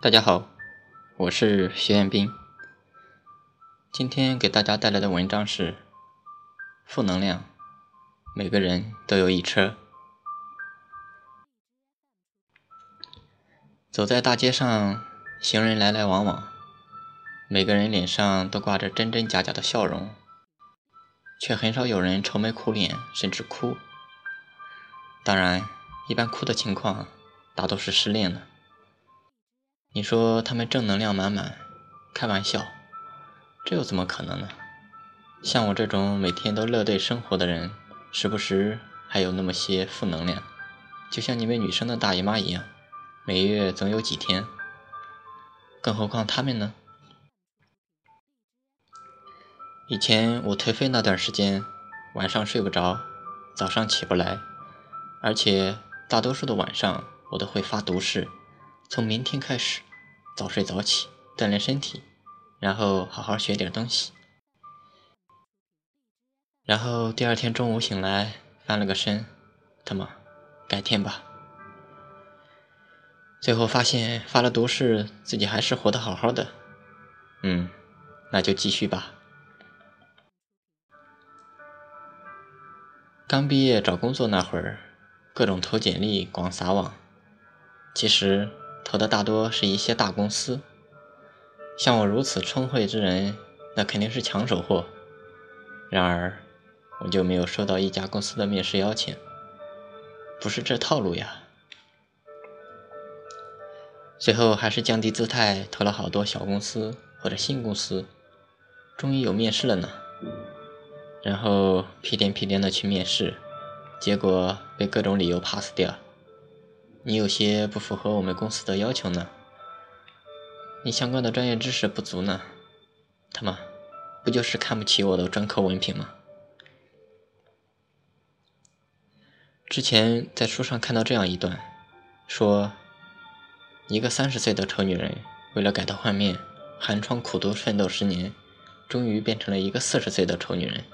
大家好，我是徐彦斌。今天给大家带来的文章是：负能量，每个人都有一车。走在大街上，行人来来往往，每个人脸上都挂着真真假假的笑容，却很少有人愁眉苦脸，甚至哭。当然，一般哭的情况大都是失恋了。你说他们正能量满满，开玩笑，这又怎么可能呢？像我这种每天都乐对生活的人，时不时还有那么些负能量，就像你们女生的大姨妈一样，每月总有几天。更何况他们呢？以前我颓废那段时间，晚上睡不着，早上起不来，而且大多数的晚上我都会发毒誓。从明天开始，早睡早起，锻炼身体，然后好好学点东西。然后第二天中午醒来，翻了个身，他妈，改天吧。最后发现发了毒誓，自己还是活得好好的。嗯，那就继续吧。刚毕业找工作那会儿，各种投简历，广撒网，其实。投的大多是一些大公司，像我如此聪慧之人，那肯定是抢手货。然而，我就没有收到一家公司的面试邀请，不是这套路呀。最后还是降低姿态，投了好多小公司或者新公司，终于有面试了呢。然后屁颠屁颠的去面试，结果被各种理由 pass 掉。你有些不符合我们公司的要求呢，你相关的专业知识不足呢，他妈，不就是看不起我的专科文凭吗？之前在书上看到这样一段，说，一个三十岁的丑女人为了改头换面，寒窗苦读奋斗十年，终于变成了一个四十岁的丑女人。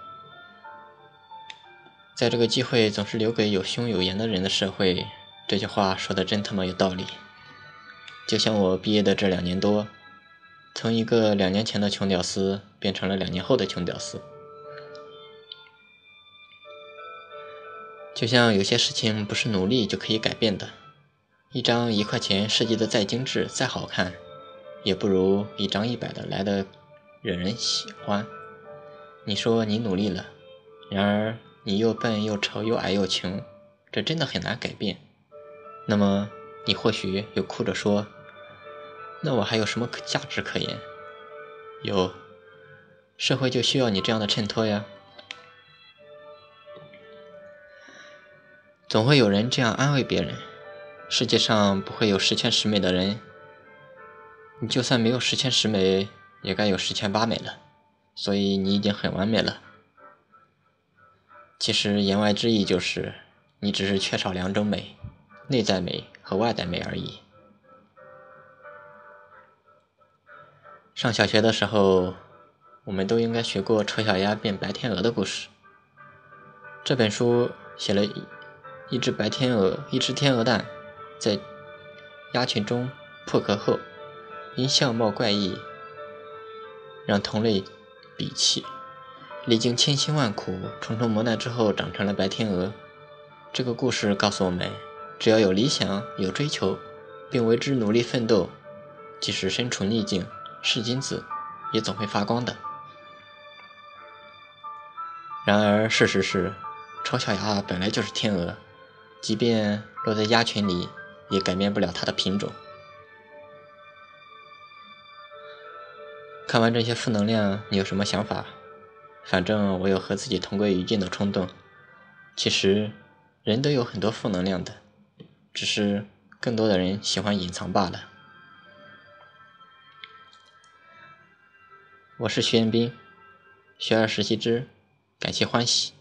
在这个机会总是留给有胸有颜的人的社会。这句话说的真他妈有道理，就像我毕业的这两年多，从一个两年前的穷屌丝变成了两年后的穷屌丝。就像有些事情不是努力就可以改变的，一张一块钱设计的再精致再好看，也不如一张一百的来的惹人喜欢。你说你努力了，然而你又笨又丑又矮又穷，这真的很难改变。那么，你或许又哭着说：“那我还有什么可价值可言？”有，社会就需要你这样的衬托呀。总会有人这样安慰别人：“世界上不会有十全十美的人，你就算没有十全十美，也该有十全八美了。所以你已经很完美了。”其实言外之意就是，你只是缺少两种美。内在美和外在美而已。上小学的时候，我们都应该学过丑小鸭变白天鹅的故事。这本书写了一只白天鹅，一只天鹅蛋，在鸭群中破壳后，因相貌怪异，让同类鄙弃，历经千辛万苦、重重磨难之后，长成了白天鹅。这个故事告诉我们。只要有理想、有追求，并为之努力奋斗，即使身处逆境，是金子也总会发光的。然而，事实是，丑小鸭本来就是天鹅，即便落在鸭群里，也改变不了它的品种。看完这些负能量，你有什么想法？反正我有和自己同归于尽的冲动。其实，人都有很多负能量的。只是更多的人喜欢隐藏罢了。我是徐彦斌，学而时习之，感谢欢喜。